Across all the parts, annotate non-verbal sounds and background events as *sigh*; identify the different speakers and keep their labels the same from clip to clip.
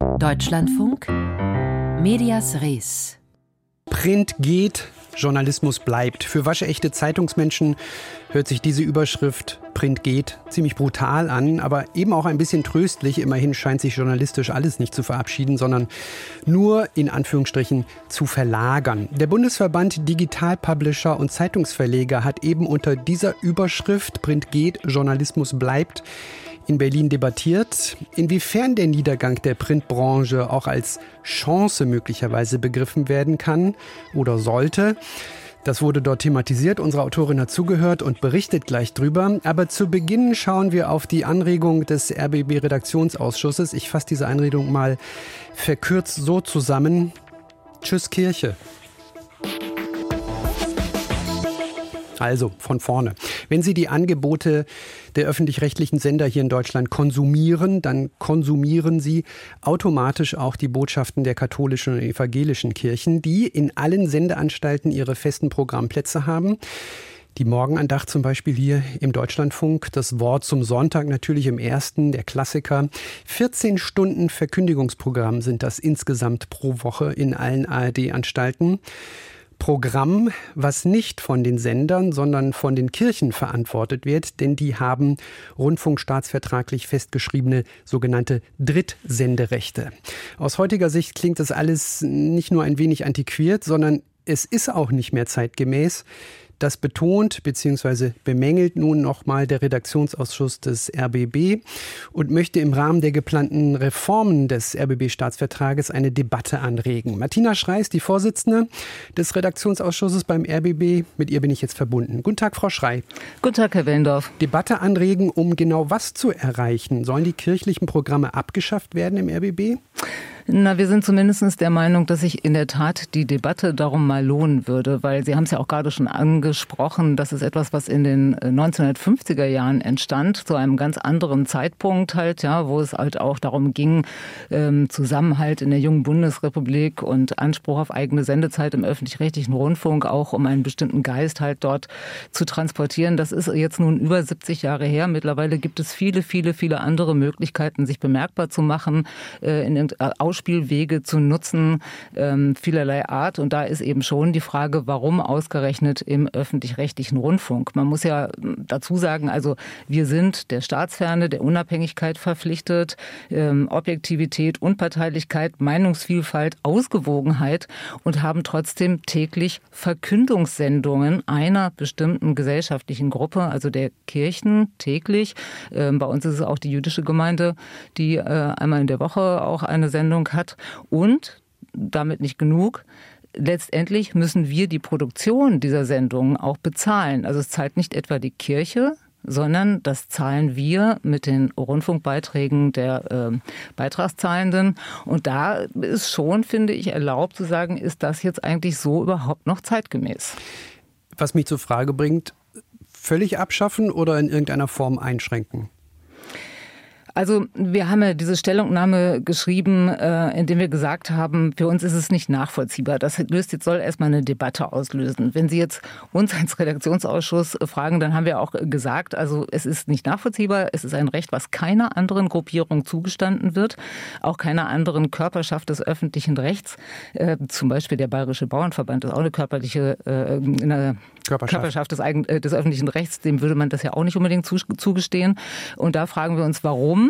Speaker 1: Deutschlandfunk Medias Res.
Speaker 2: Print geht, Journalismus bleibt. Für waschechte Zeitungsmenschen hört sich diese Überschrift Print geht ziemlich brutal an, aber eben auch ein bisschen tröstlich. Immerhin scheint sich journalistisch alles nicht zu verabschieden, sondern nur in Anführungsstrichen zu verlagern. Der Bundesverband Digital Publisher und Zeitungsverleger hat eben unter dieser Überschrift Print geht, Journalismus bleibt in Berlin debattiert, inwiefern der Niedergang der Printbranche auch als Chance möglicherweise begriffen werden kann oder sollte. Das wurde dort thematisiert. Unsere Autorin hat zugehört und berichtet gleich drüber. Aber zu Beginn schauen wir auf die Anregung des RBB-Redaktionsausschusses. Ich fasse diese Einredung mal verkürzt so zusammen. Tschüss Kirche. Also von vorne. Wenn Sie die Angebote der öffentlich-rechtlichen Sender hier in Deutschland konsumieren, dann konsumieren Sie automatisch auch die Botschaften der katholischen und evangelischen Kirchen, die in allen Sendeanstalten ihre festen Programmplätze haben. Die Morgenandacht zum Beispiel hier im Deutschlandfunk, das Wort zum Sonntag natürlich im ersten, der Klassiker. 14 Stunden Verkündigungsprogramm sind das insgesamt pro Woche in allen ARD-Anstalten. Programm, was nicht von den Sendern, sondern von den Kirchen verantwortet wird, denn die haben rundfunkstaatsvertraglich festgeschriebene sogenannte Drittsenderechte. Aus heutiger Sicht klingt das alles nicht nur ein wenig antiquiert, sondern es ist auch nicht mehr zeitgemäß. Das betont bzw. bemängelt nun nochmal der Redaktionsausschuss des RBB und möchte im Rahmen der geplanten Reformen des RBB-Staatsvertrages eine Debatte anregen. Martina Schreis, die Vorsitzende des Redaktionsausschusses beim RBB, mit ihr bin ich jetzt verbunden. Guten Tag, Frau Schrei.
Speaker 3: Guten Tag, Herr Wendorf.
Speaker 2: Debatte anregen, um genau was zu erreichen. Sollen die kirchlichen Programme abgeschafft werden im RBB?
Speaker 3: Na, wir sind zumindest der Meinung, dass sich in der Tat die Debatte darum mal lohnen würde, weil Sie haben es ja auch gerade schon angesprochen, das ist etwas, was in den 1950er äh, Jahren entstand, zu einem ganz anderen Zeitpunkt halt, ja, wo es halt auch darum ging, ähm, Zusammenhalt in der jungen Bundesrepublik und Anspruch auf eigene Sendezeit im öffentlich-rechtlichen Rundfunk, auch um einen bestimmten Geist halt dort zu transportieren. Das ist jetzt nun über 70 Jahre her. Mittlerweile gibt es viele, viele, viele andere Möglichkeiten, sich bemerkbar zu machen, äh, in Ausschüssen Ausspielwege zu nutzen, ähm, vielerlei Art. Und da ist eben schon die Frage, warum ausgerechnet im öffentlich-rechtlichen Rundfunk? Man muss ja hm, dazu sagen, also wir sind der Staatsferne, der Unabhängigkeit verpflichtet, ähm, Objektivität, Unparteilichkeit, Meinungsvielfalt, Ausgewogenheit und haben trotzdem täglich Verkündungssendungen einer bestimmten gesellschaftlichen Gruppe, also der Kirchen täglich. Ähm, bei uns ist es auch die jüdische Gemeinde, die äh, einmal in der Woche auch eine Sendung hat. Und damit nicht genug. Letztendlich müssen wir die Produktion dieser Sendungen auch bezahlen. Also es zahlt nicht etwa die Kirche, sondern das zahlen wir mit den Rundfunkbeiträgen der äh, Beitragszahlenden. Und da ist schon, finde ich, erlaubt zu sagen, ist das jetzt eigentlich so überhaupt noch zeitgemäß?
Speaker 2: Was mich zur Frage bringt, völlig abschaffen oder in irgendeiner Form einschränken?
Speaker 3: Also wir haben ja diese Stellungnahme geschrieben, äh, in dem wir gesagt haben, für uns ist es nicht nachvollziehbar. Das löst jetzt soll erstmal eine Debatte auslösen. Wenn Sie jetzt uns als Redaktionsausschuss fragen, dann haben wir auch gesagt, also es ist nicht nachvollziehbar. Es ist ein Recht, was keiner anderen Gruppierung zugestanden wird, auch keiner anderen Körperschaft des öffentlichen Rechts. Äh, zum Beispiel der Bayerische Bauernverband ist auch eine körperliche äh, eine Körperschaft, Körperschaft des, des, öffentlichen Rechts. Dem würde man das ja auch nicht unbedingt zugestehen. Und da fragen wir uns, warum warum.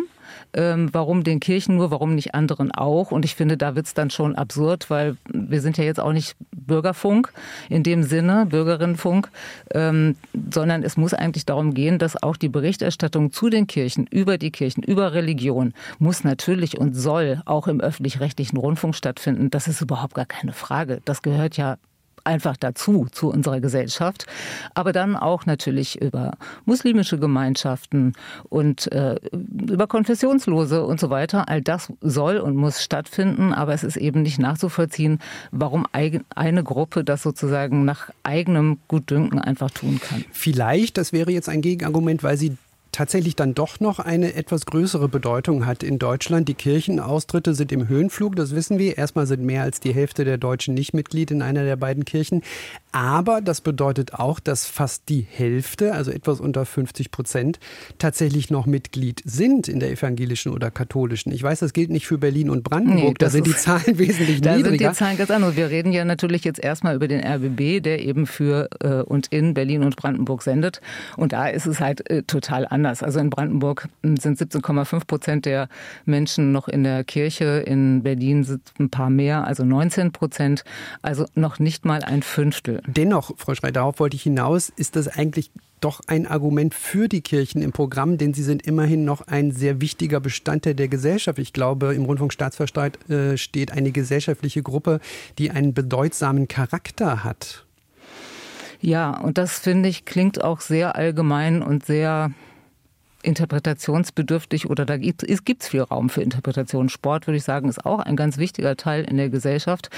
Speaker 3: Ähm, warum den Kirchen nur, warum nicht anderen auch? Und ich finde, da wird es dann schon absurd, weil wir sind ja jetzt auch nicht Bürgerfunk in dem Sinne, Bürgerinnenfunk, ähm, sondern es muss eigentlich darum gehen, dass auch die Berichterstattung zu den Kirchen, über die Kirchen, über Religion, muss natürlich und soll auch im öffentlich-rechtlichen Rundfunk stattfinden. Das ist überhaupt gar keine Frage. Das gehört ja einfach dazu, zu unserer Gesellschaft. Aber dann auch natürlich über muslimische Gemeinschaften und äh, über Konfessionslose und so weiter. All das soll und muss stattfinden, aber es ist eben nicht nachzuvollziehen, warum eine Gruppe das sozusagen nach eigenem Gutdünken einfach tun kann.
Speaker 2: Vielleicht, das wäre jetzt ein Gegenargument, weil sie tatsächlich dann doch noch eine etwas größere Bedeutung hat in Deutschland. Die Kirchenaustritte sind im Höhenflug, das wissen wir. Erstmal sind mehr als die Hälfte der Deutschen nicht Mitglied in einer der beiden Kirchen. Aber das bedeutet auch, dass fast die Hälfte, also etwas unter 50 Prozent, tatsächlich noch Mitglied sind in der evangelischen oder katholischen. Ich weiß, das gilt nicht für Berlin und Brandenburg. Nee, da sind die Zahlen *laughs* wesentlich
Speaker 3: da
Speaker 2: niedriger.
Speaker 3: Da sind die Zahlen ganz andere. Wir reden ja natürlich jetzt erstmal über den RBB, der eben für äh, und in Berlin und Brandenburg sendet. Und da ist es halt äh, total anders. Also in Brandenburg hm, sind 17,5 Prozent der Menschen noch in der Kirche. In Berlin sind ein paar mehr, also 19 Prozent. Also noch nicht mal ein Fünftel.
Speaker 2: Dennoch, Frau Schrei, darauf wollte ich hinaus, ist das eigentlich doch ein Argument für die Kirchen im Programm, denn sie sind immerhin noch ein sehr wichtiger Bestandteil der Gesellschaft. Ich glaube, im Rundfunkstaatsverstreit äh, steht eine gesellschaftliche Gruppe, die einen bedeutsamen Charakter hat.
Speaker 3: Ja, und das finde ich klingt auch sehr allgemein und sehr interpretationsbedürftig oder da gibt es viel Raum für Interpretation. Sport, würde ich sagen, ist auch ein ganz wichtiger Teil in der Gesellschaft,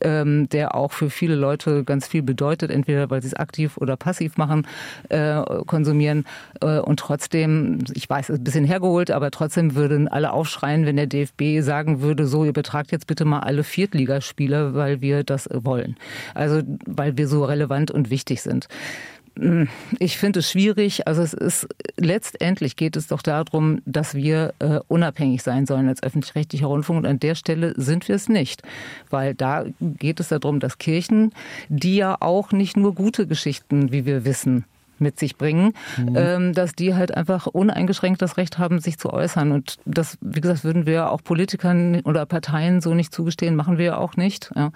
Speaker 3: ähm, der auch für viele Leute ganz viel bedeutet, entweder weil sie es aktiv oder passiv machen, äh, konsumieren. Äh, und trotzdem, ich weiß, ist ein bisschen hergeholt, aber trotzdem würden alle aufschreien, wenn der DFB sagen würde, so, ihr betragt jetzt bitte mal alle Viertligaspiele, weil wir das wollen. Also, weil wir so relevant und wichtig sind. Ich finde es schwierig. Also es ist letztendlich geht es doch darum, dass wir äh, unabhängig sein sollen als öffentlich-rechtlicher Rundfunk. Und an der Stelle sind wir es nicht, weil da geht es darum, dass Kirchen, die ja auch nicht nur gute Geschichten, wie wir wissen, mit sich bringen, mhm. ähm, dass die halt einfach uneingeschränkt das Recht haben, sich zu äußern. Und das, wie gesagt, würden wir auch Politikern oder Parteien so nicht zugestehen, machen wir ja auch nicht. Ja.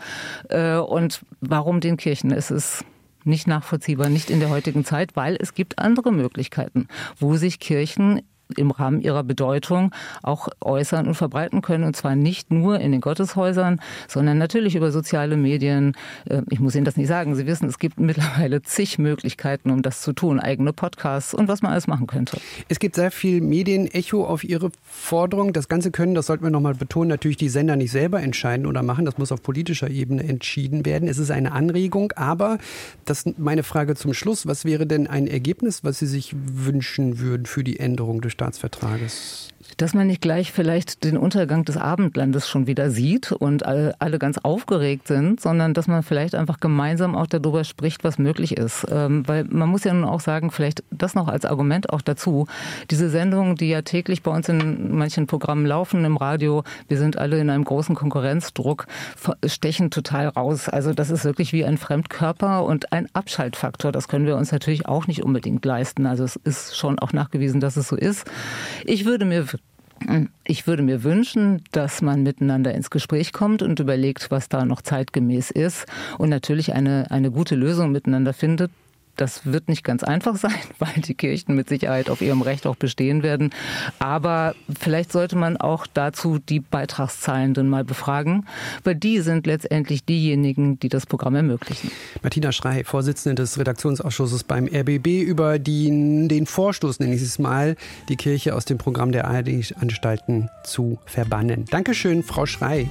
Speaker 3: Äh, und warum den Kirchen? Es ist nicht nachvollziehbar, nicht in der heutigen Zeit, weil es gibt andere Möglichkeiten, wo sich Kirchen im Rahmen ihrer Bedeutung auch äußern und verbreiten können. Und zwar nicht nur in den Gotteshäusern, sondern natürlich über soziale Medien. Äh, ich muss Ihnen das nicht sagen. Sie wissen, es gibt mittlerweile zig Möglichkeiten, um das zu tun. Eigene Podcasts und was man alles machen könnte.
Speaker 2: Es gibt sehr viel Medienecho auf Ihre Forderung. Das Ganze können, das sollten wir nochmal betonen, natürlich die Sender nicht selber entscheiden oder machen. Das muss auf politischer Ebene entschieden werden. Es ist eine Anregung, aber das meine Frage zum Schluss. Was wäre denn ein Ergebnis, was Sie sich wünschen würden für die Änderung des Staatsvertrages
Speaker 3: dass man nicht gleich vielleicht den Untergang des Abendlandes schon wieder sieht und alle, ganz aufgeregt sind, sondern dass man vielleicht einfach gemeinsam auch darüber spricht, was möglich ist. Ähm, weil man muss ja nun auch sagen, vielleicht das noch als Argument auch dazu, diese Sendungen, die ja täglich bei uns in manchen Programmen laufen im Radio, wir sind alle in einem großen Konkurrenzdruck, stechen total raus. Also das ist wirklich wie ein Fremdkörper und ein Abschaltfaktor. Das können wir uns natürlich auch nicht unbedingt leisten. Also es ist schon auch nachgewiesen, dass es so ist. Ich würde mir ich würde mir wünschen, dass man miteinander ins Gespräch kommt und überlegt, was da noch zeitgemäß ist und natürlich eine, eine gute Lösung miteinander findet, das wird nicht ganz einfach sein, *laughs* weil die Kirchen mit Sicherheit auf ihrem Recht auch bestehen werden. Aber vielleicht sollte man auch dazu die Beitragszahlenden mal befragen, weil die sind letztendlich diejenigen, die das Programm ermöglichen.
Speaker 2: Martina Schrei, Vorsitzende des Redaktionsausschusses beim RBB, über die, den Vorstoß, nenne ich es mal, die Kirche aus dem Programm der ARD-Anstalten zu verbannen. Dankeschön, Frau Schrei.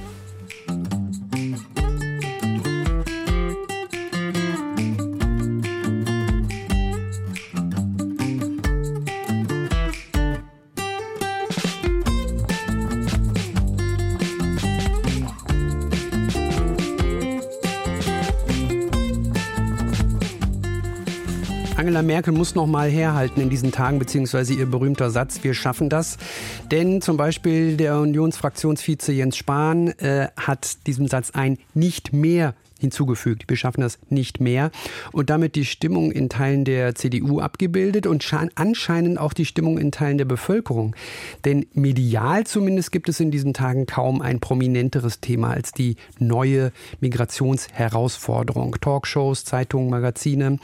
Speaker 2: Merkel muss noch mal herhalten in diesen Tagen, beziehungsweise ihr berühmter Satz, wir schaffen das. Denn zum Beispiel der Unionsfraktionsvize Jens Spahn äh, hat diesem Satz ein nicht mehr hinzugefügt. Wir schaffen das nicht mehr. Und damit die Stimmung in Teilen der CDU abgebildet und anscheinend auch die Stimmung in Teilen der Bevölkerung. Denn medial zumindest gibt es in diesen Tagen kaum ein prominenteres Thema als die neue Migrationsherausforderung. Talkshows, Zeitungen, Magazine.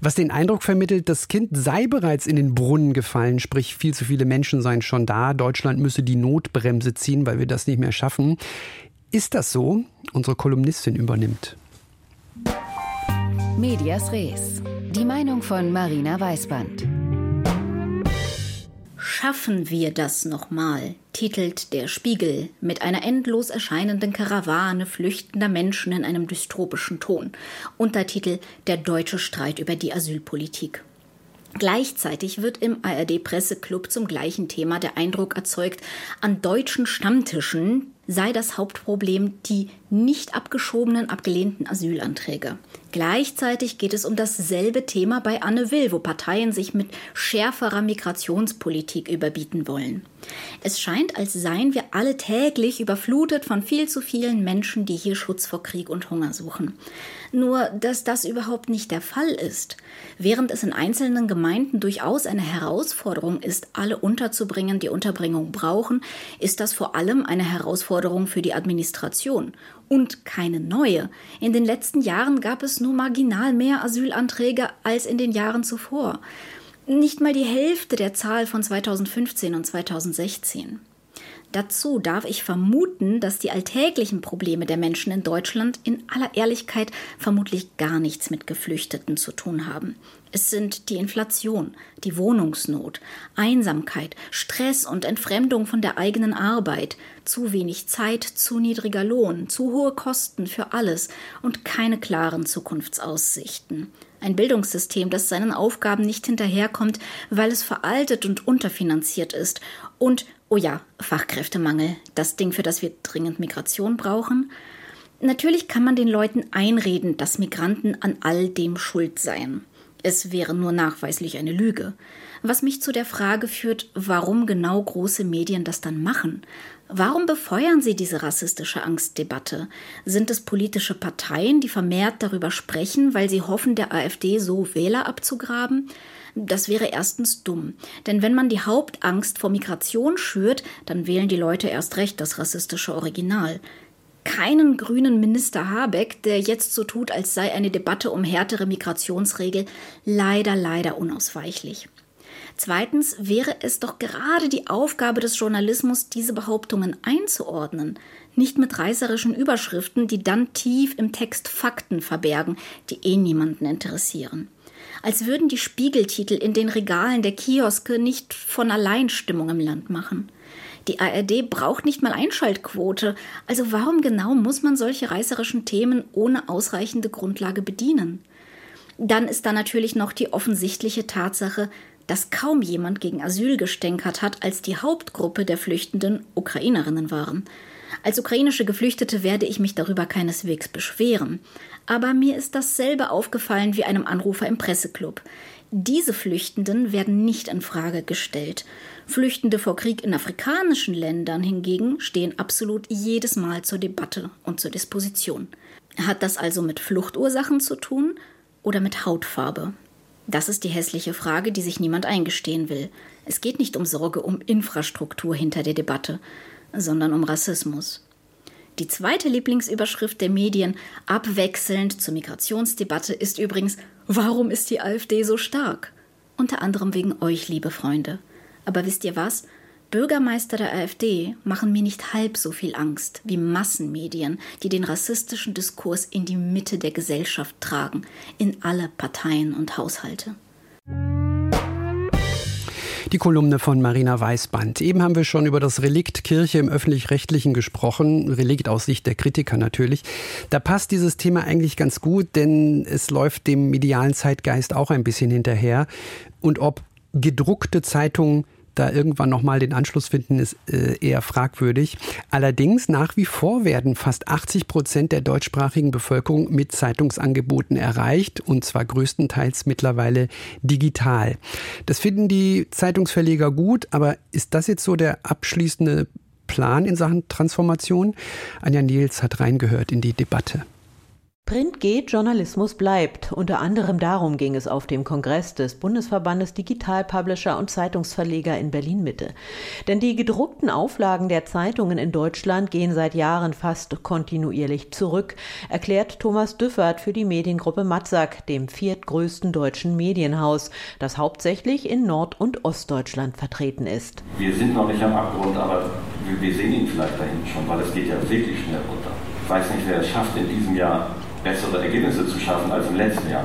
Speaker 2: Was den Eindruck vermittelt, das Kind sei bereits in den Brunnen gefallen, sprich viel zu viele Menschen seien schon da. Deutschland müsse die Notbremse ziehen, weil wir das nicht mehr schaffen. Ist das so? Unsere Kolumnistin übernimmt.
Speaker 1: Medias Res. Die Meinung von Marina Weißband.
Speaker 4: Schaffen wir das nochmal, titelt der Spiegel mit einer endlos erscheinenden Karawane flüchtender Menschen in einem dystropischen Ton. Untertitel Der deutsche Streit über die Asylpolitik. Gleichzeitig wird im ARD-Presseclub zum gleichen Thema der Eindruck erzeugt, an deutschen Stammtischen sei das Hauptproblem die nicht abgeschobenen, abgelehnten Asylanträge. Gleichzeitig geht es um dasselbe Thema bei Anne Will, wo Parteien sich mit schärferer Migrationspolitik überbieten wollen. Es scheint, als seien wir alle täglich überflutet von viel zu vielen Menschen, die hier Schutz vor Krieg und Hunger suchen. Nur, dass das überhaupt nicht der Fall ist. Während es in einzelnen Gemeinden durchaus eine Herausforderung ist, alle unterzubringen, die Unterbringung brauchen, ist das vor allem eine Herausforderung für die Administration und keine neue. In den letzten Jahren gab es nur marginal mehr Asylanträge als in den Jahren zuvor. Nicht mal die Hälfte der Zahl von 2015 und 2016. Dazu darf ich vermuten, dass die alltäglichen Probleme der Menschen in Deutschland in aller Ehrlichkeit vermutlich gar nichts mit Geflüchteten zu tun haben. Es sind die Inflation, die Wohnungsnot, Einsamkeit, Stress und Entfremdung von der eigenen Arbeit, zu wenig Zeit, zu niedriger Lohn, zu hohe Kosten für alles und keine klaren Zukunftsaussichten. Ein Bildungssystem, das seinen Aufgaben nicht hinterherkommt, weil es veraltet und unterfinanziert ist und Oh ja, Fachkräftemangel, das Ding, für das wir dringend Migration brauchen. Natürlich kann man den Leuten einreden, dass Migranten an all dem schuld seien. Es wäre nur nachweislich eine Lüge. Was mich zu der Frage führt, warum genau große Medien das dann machen. Warum befeuern sie diese rassistische Angstdebatte? Sind es politische Parteien, die vermehrt darüber sprechen, weil sie hoffen, der AfD so Wähler abzugraben? Das wäre erstens dumm. Denn wenn man die Hauptangst vor Migration schürt, dann wählen die Leute erst recht das rassistische Original. Keinen grünen Minister Habeck, der jetzt so tut, als sei eine Debatte um härtere Migrationsregel leider, leider unausweichlich. Zweitens wäre es doch gerade die Aufgabe des Journalismus, diese Behauptungen einzuordnen, nicht mit reißerischen Überschriften, die dann tief im Text Fakten verbergen, die eh niemanden interessieren als würden die Spiegeltitel in den Regalen der Kioske nicht von allein Stimmung im Land machen. Die ARD braucht nicht mal Einschaltquote, also warum genau muss man solche reißerischen Themen ohne ausreichende Grundlage bedienen? Dann ist da natürlich noch die offensichtliche Tatsache, dass kaum jemand gegen Asyl gestänkert hat, als die Hauptgruppe der Flüchtenden Ukrainerinnen waren. Als ukrainische Geflüchtete werde ich mich darüber keineswegs beschweren. Aber mir ist dasselbe aufgefallen wie einem Anrufer im Presseclub. Diese Flüchtenden werden nicht in Frage gestellt. Flüchtende vor Krieg in afrikanischen Ländern hingegen stehen absolut jedes Mal zur Debatte und zur Disposition. Hat das also mit Fluchtursachen zu tun oder mit Hautfarbe? Das ist die hässliche Frage, die sich niemand eingestehen will. Es geht nicht um Sorge um Infrastruktur hinter der Debatte, sondern um Rassismus. Die zweite Lieblingsüberschrift der Medien, abwechselnd zur Migrationsdebatte, ist übrigens Warum ist die AfD so stark? Unter anderem wegen euch, liebe Freunde. Aber wisst ihr was? Bürgermeister der AfD machen mir nicht halb so viel Angst wie Massenmedien, die den rassistischen Diskurs in die Mitte der Gesellschaft tragen, in alle Parteien und Haushalte.
Speaker 2: Die Kolumne von Marina Weißband. Eben haben wir schon über das Relikt Kirche im öffentlich-rechtlichen gesprochen. Relikt aus Sicht der Kritiker natürlich. Da passt dieses Thema eigentlich ganz gut, denn es läuft dem medialen Zeitgeist auch ein bisschen hinterher. Und ob gedruckte Zeitungen da irgendwann nochmal den Anschluss finden, ist äh, eher fragwürdig. Allerdings nach wie vor werden fast 80 Prozent der deutschsprachigen Bevölkerung mit Zeitungsangeboten erreicht und zwar größtenteils mittlerweile digital. Das finden die Zeitungsverleger gut, aber ist das jetzt so der abschließende Plan in Sachen Transformation? Anja Niels hat reingehört in die Debatte.
Speaker 5: Print geht, Journalismus bleibt. Unter anderem darum ging es auf dem Kongress des Bundesverbandes Digital Publisher und Zeitungsverleger in Berlin Mitte. Denn die gedruckten Auflagen der Zeitungen in Deutschland gehen seit Jahren fast kontinuierlich zurück, erklärt Thomas Düffert für die Mediengruppe Matzak, dem viertgrößten deutschen Medienhaus, das hauptsächlich in Nord- und Ostdeutschland vertreten ist.
Speaker 6: Wir sind noch nicht am Abgrund, aber wir sehen ihn vielleicht da hinten schon, weil es geht ja wirklich schnell runter. Ich weiß nicht, wer es schafft in diesem Jahr bessere Ergebnisse zu schaffen als im letzten Jahr.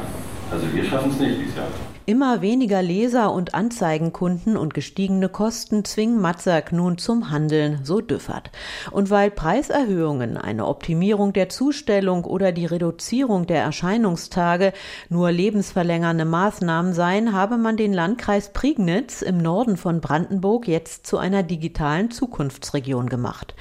Speaker 6: Also wir schaffen es nicht dieses Jahr.
Speaker 5: Immer weniger Leser und Anzeigenkunden und gestiegene Kosten zwingen Matzak nun zum Handeln, so Düffert. Und weil Preiserhöhungen, eine Optimierung der Zustellung oder die Reduzierung der Erscheinungstage nur lebensverlängernde Maßnahmen seien, habe man den Landkreis Prignitz im Norden von Brandenburg jetzt zu einer digitalen Zukunftsregion gemacht.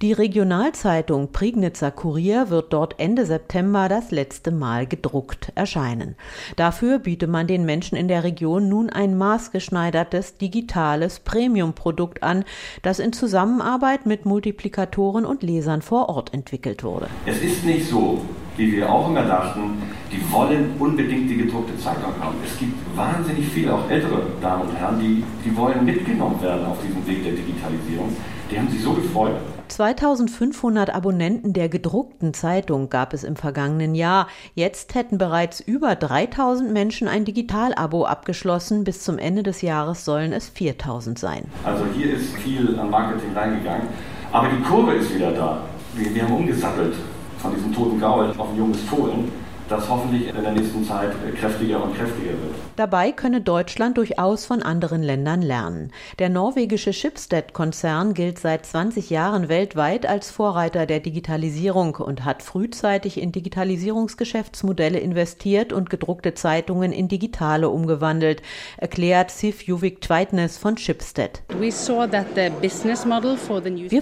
Speaker 5: Die Regionalzeitung Prignitzer Kurier wird dort Ende September das letzte Mal gedruckt erscheinen. Dafür biete man den Menschen Menschen in der Region nun ein maßgeschneidertes digitales Premium-Produkt an, das in Zusammenarbeit mit Multiplikatoren und Lesern vor Ort entwickelt wurde.
Speaker 6: Es ist nicht so, wie wir auch immer dachten, die wollen unbedingt die gedruckte Zeitung haben. Es gibt wahnsinnig viele, auch ältere Damen und Herren, die, die wollen mitgenommen werden auf diesem Weg der Digitalisierung. Die haben sich so gefreut.
Speaker 5: 2500 Abonnenten der gedruckten Zeitung gab es im vergangenen Jahr. Jetzt hätten bereits über 3000 Menschen ein Digitalabo abgeschlossen. Bis zum Ende des Jahres sollen es 4000 sein.
Speaker 6: Also hier ist viel an Marketing reingegangen. Aber die Kurve ist wieder da. Wir, wir haben umgesattelt von diesem toten Gaul auf ein junges Fohlen das hoffentlich in der nächsten Zeit kräftiger und kräftiger wird.
Speaker 5: Dabei könne Deutschland durchaus von anderen Ländern lernen. Der norwegische Schibsted-Konzern gilt seit 20 Jahren weltweit als Vorreiter der Digitalisierung und hat frühzeitig in Digitalisierungsgeschäftsmodelle investiert und gedruckte Zeitungen in digitale umgewandelt, erklärt Sif Juvik Tweitness von Schibsted. Wir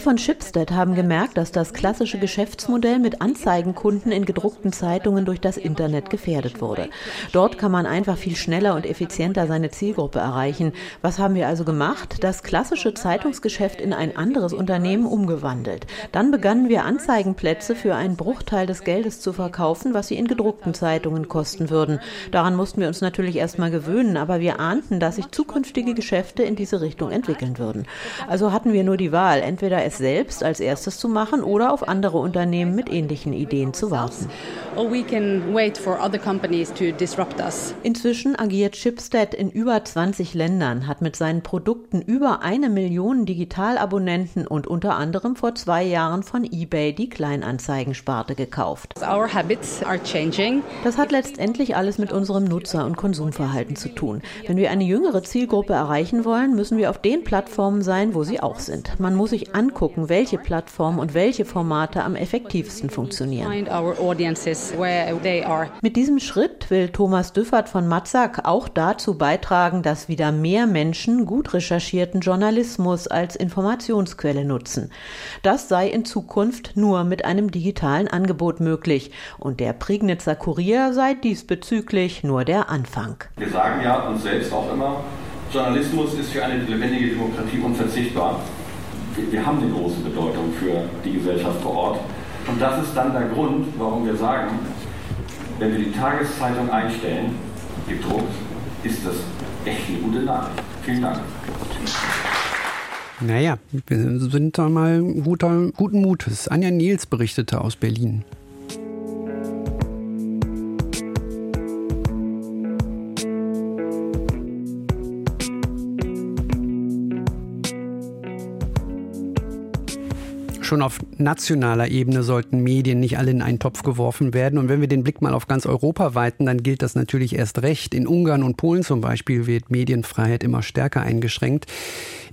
Speaker 5: von Schibsted haben gemerkt, dass das klassische Geschäftsmodell mit Anzeigenkunden in gedruckten Zeitungen durch das Internet gefährdet wurde. Dort kann man einfach viel schneller und effizienter seine Zielgruppe erreichen. Was haben wir also gemacht? Das klassische Zeitungsgeschäft in ein anderes Unternehmen umgewandelt. Dann begannen wir Anzeigenplätze für einen Bruchteil des Geldes zu verkaufen, was sie in gedruckten Zeitungen kosten würden. Daran mussten wir uns natürlich erstmal gewöhnen, aber wir ahnten, dass sich zukünftige Geschäfte in diese Richtung entwickeln würden. Also hatten wir nur die Wahl, entweder es selbst als erstes zu machen oder auf andere Unternehmen mit ähnlichen Ideen zu warten. Inzwischen agiert Chipstead in über 20 Ländern, hat mit seinen Produkten über eine Million Digitalabonnenten und unter anderem vor zwei Jahren von eBay die Kleinanzeigensparte gekauft. Das hat letztendlich alles mit unserem Nutzer- und Konsumverhalten zu tun. Wenn wir eine jüngere Zielgruppe erreichen wollen, müssen wir auf den Plattformen sein, wo sie auch sind. Man muss sich angucken, welche Plattformen und welche Formate am effektivsten funktionieren. Mit diesem Schritt will Thomas Düffert von Matzak auch dazu beitragen, dass wieder mehr Menschen gut recherchierten Journalismus als Informationsquelle nutzen. Das sei in Zukunft nur mit einem digitalen Angebot möglich und der Prignitzer Kurier sei diesbezüglich nur der Anfang.
Speaker 6: Wir sagen ja uns selbst auch immer, Journalismus ist für eine lebendige Demokratie unverzichtbar. Wir, haben eine große Bedeutung für die Gesellschaft vor Ort. Und das ist dann der Grund, warum wir sagen, wenn wir die Tageszeitung einstellen, gedruckt, ist das echt eine gute Nachricht. Vielen Dank.
Speaker 2: Naja, wir sind da mal guter, guten Mutes. Anja Nils berichtete aus Berlin. Schon auf nationaler Ebene sollten Medien nicht alle in einen Topf geworfen werden. Und wenn wir den Blick mal auf ganz Europa weiten, dann gilt das natürlich erst recht. In Ungarn und Polen zum Beispiel wird Medienfreiheit immer stärker eingeschränkt.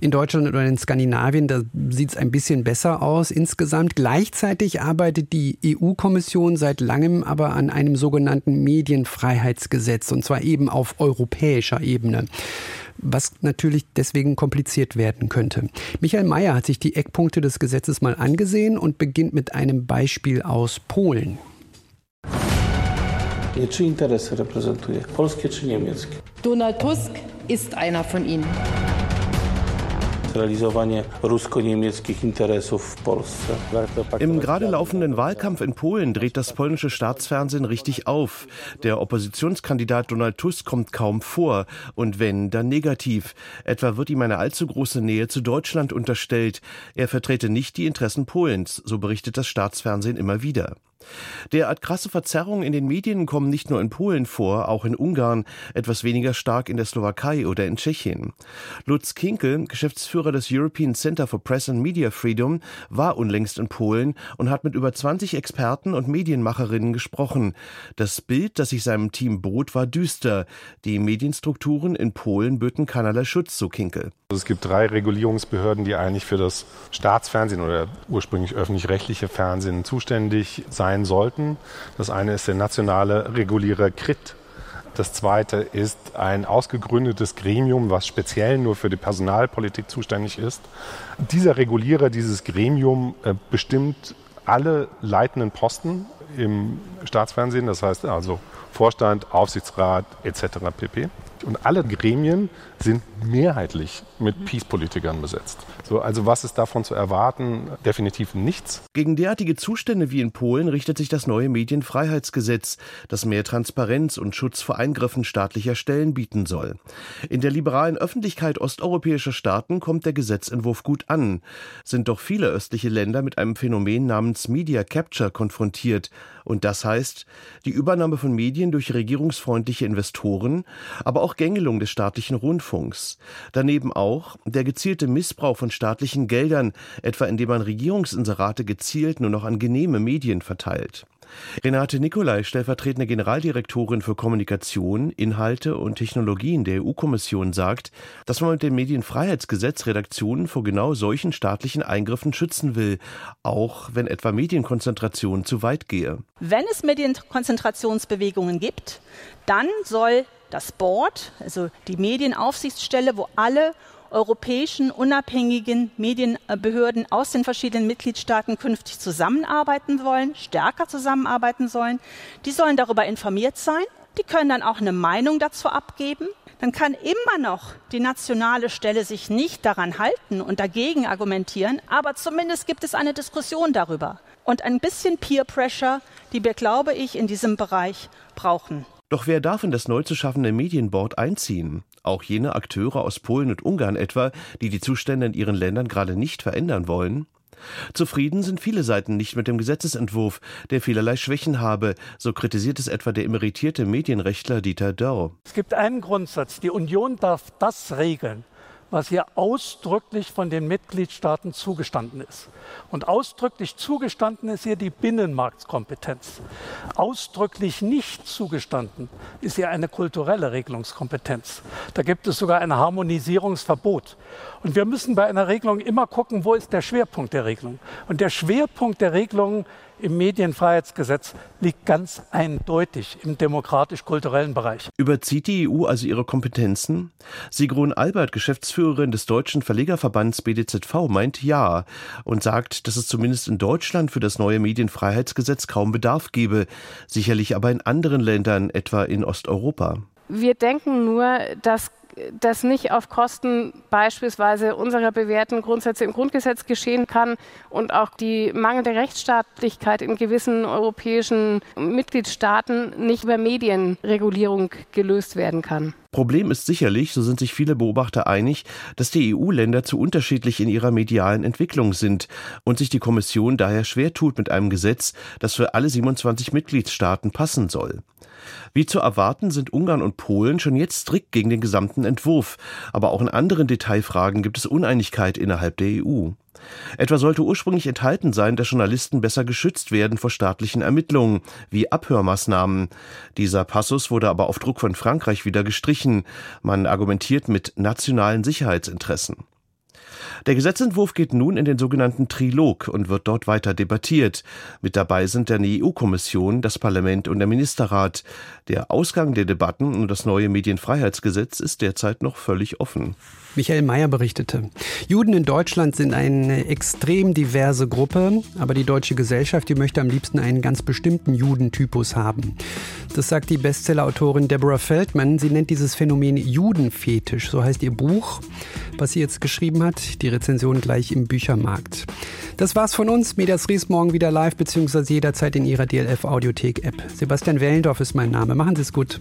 Speaker 2: In Deutschland oder in Skandinavien, da sieht es ein bisschen besser aus insgesamt. Gleichzeitig arbeitet die EU-Kommission seit langem aber an einem sogenannten Medienfreiheitsgesetz, und zwar eben auf europäischer Ebene was natürlich deswegen kompliziert werden könnte. Michael Mayer hat sich die Eckpunkte des Gesetzes mal angesehen und beginnt mit einem Beispiel aus Polen.
Speaker 7: Donald Tusk ist einer von ihnen
Speaker 8: realizowanie rusko-niemieckich Interesów w Polsce.
Speaker 9: Im gerade laufenden Wahlkampf in Polen dreht das polnische Staatsfernsehen richtig auf. Der Oppositionskandidat Donald Tusk kommt kaum vor und wenn, dann negativ. Etwa wird ihm eine allzu große Nähe zu Deutschland unterstellt. Er vertrete nicht die Interessen Polens, so berichtet das Staatsfernsehen immer wieder. Derart krasse Verzerrungen in den Medien kommen nicht nur in Polen vor, auch in Ungarn, etwas weniger stark in der Slowakei oder in Tschechien. Lutz Kinkel, Geschäftsführer des European Center for Press and Media Freedom, war unlängst in Polen und hat mit über 20 Experten und Medienmacherinnen gesprochen. Das Bild, das sich seinem Team bot, war düster. Die Medienstrukturen in Polen böten keinerlei Schutz, so Kinkel.
Speaker 10: Also es gibt drei Regulierungsbehörden, die eigentlich für das Staatsfernsehen oder ursprünglich öffentlich-rechtliche Fernsehen zuständig sein sollten. Das eine ist der nationale Regulierer KRIT. Das zweite ist ein ausgegründetes Gremium, was speziell nur für die Personalpolitik zuständig ist. Dieser Regulierer, dieses Gremium äh, bestimmt alle leitenden Posten im Staatsfernsehen, das heißt also Vorstand, Aufsichtsrat etc. pp. Und alle Gremien sind mehrheitlich mit Peace-Politikern besetzt. So, also was ist davon zu erwarten? Definitiv nichts.
Speaker 9: Gegen derartige Zustände wie in Polen richtet sich das neue Medienfreiheitsgesetz, das mehr Transparenz und Schutz vor Eingriffen staatlicher Stellen bieten soll. In der liberalen Öffentlichkeit osteuropäischer Staaten kommt der Gesetzentwurf gut an, sind doch viele östliche Länder mit einem Phänomen namens Media Capture konfrontiert, und das heißt die Übernahme von Medien durch regierungsfreundliche Investoren, aber auch Gängelung des staatlichen Rundfunks. Daneben auch der gezielte Missbrauch von staatlichen Geldern, etwa indem man Regierungsinserate gezielt nur noch an genehme Medien verteilt. Renate Nicolai, stellvertretende Generaldirektorin für Kommunikation, Inhalte und Technologien der EU-Kommission, sagt, dass man mit dem Medienfreiheitsgesetz Redaktionen vor genau solchen staatlichen Eingriffen schützen will, auch wenn etwa Medienkonzentration zu weit gehe.
Speaker 11: Wenn es Medienkonzentrationsbewegungen gibt, dann soll das Board, also die Medienaufsichtsstelle, wo alle europäischen unabhängigen Medienbehörden aus den verschiedenen Mitgliedstaaten künftig zusammenarbeiten wollen, stärker zusammenarbeiten sollen. Die sollen darüber informiert sein. Die können dann auch eine Meinung dazu abgeben. Dann kann immer noch die nationale Stelle sich nicht daran halten und dagegen argumentieren, aber zumindest gibt es eine Diskussion darüber und ein bisschen Peer Pressure, die wir, glaube ich, in diesem Bereich brauchen.
Speaker 9: Doch wer darf in das neu zu schaffende Medienboard einziehen? Auch jene Akteure aus Polen und Ungarn etwa, die die Zustände in ihren Ländern gerade nicht verändern wollen? Zufrieden sind viele Seiten nicht mit dem Gesetzesentwurf, der vielerlei Schwächen habe, so kritisiert es etwa der emeritierte Medienrechtler Dieter Dörr.
Speaker 12: Es gibt einen Grundsatz, die Union darf das regeln, was ihr ausdrücklich von den Mitgliedstaaten zugestanden ist. Und ausdrücklich zugestanden ist ihr die Binnenmarktkompetenz. Ausdrücklich nicht zugestanden ist ihr eine kulturelle Regelungskompetenz. Da gibt es sogar ein Harmonisierungsverbot. Und wir müssen bei einer Regelung immer gucken, wo ist der Schwerpunkt der Regelung. Und der Schwerpunkt der Regelung im Medienfreiheitsgesetz liegt ganz eindeutig im demokratisch-kulturellen Bereich.
Speaker 9: Überzieht die EU also ihre Kompetenzen? Sigrun Albert, Geschäftsführerin des Deutschen Verlegerverbands BDZV, meint ja und sagt, dass es zumindest in Deutschland für das neue Medienfreiheitsgesetz kaum Bedarf gebe, sicherlich aber in anderen Ländern, etwa in Osteuropa.
Speaker 13: Wir denken nur, dass das nicht auf Kosten beispielsweise unserer bewährten Grundsätze im Grundgesetz geschehen kann und auch die mangelnde Rechtsstaatlichkeit in gewissen europäischen Mitgliedstaaten nicht über Medienregulierung gelöst werden kann.
Speaker 9: Problem ist sicherlich, so sind sich viele Beobachter einig, dass die EU-Länder zu unterschiedlich in ihrer medialen Entwicklung sind und sich die Kommission daher schwer tut mit einem Gesetz, das für alle 27 Mitgliedstaaten passen soll. Wie zu erwarten sind Ungarn und Polen schon jetzt strikt gegen den gesamten Entwurf, aber auch in anderen Detailfragen gibt es Uneinigkeit innerhalb der EU. Etwa sollte ursprünglich enthalten sein, dass Journalisten besser geschützt werden vor staatlichen Ermittlungen, wie Abhörmaßnahmen. Dieser Passus wurde aber auf Druck von Frankreich wieder gestrichen. Man argumentiert mit nationalen Sicherheitsinteressen. Der Gesetzentwurf geht nun in den sogenannten Trilog und wird dort weiter debattiert. Mit dabei sind dann die EU-Kommission, das Parlament und der Ministerrat. Der Ausgang der Debatten um das neue Medienfreiheitsgesetz ist derzeit noch völlig offen.
Speaker 2: Michael Mayer berichtete. Juden in Deutschland sind eine extrem diverse Gruppe, aber die deutsche Gesellschaft, die möchte am liebsten einen ganz bestimmten Judentypus haben. Das sagt die Bestsellerautorin Deborah Feldman. Sie nennt dieses Phänomen Judenfetisch, so heißt ihr Buch, was sie jetzt geschrieben hat. Die Rezension gleich im Büchermarkt. Das war's von uns. Medias Ries morgen wieder live, beziehungsweise jederzeit in ihrer DLF Audiothek App. Sebastian Wellendorf ist mein Name. Machen Sie es gut.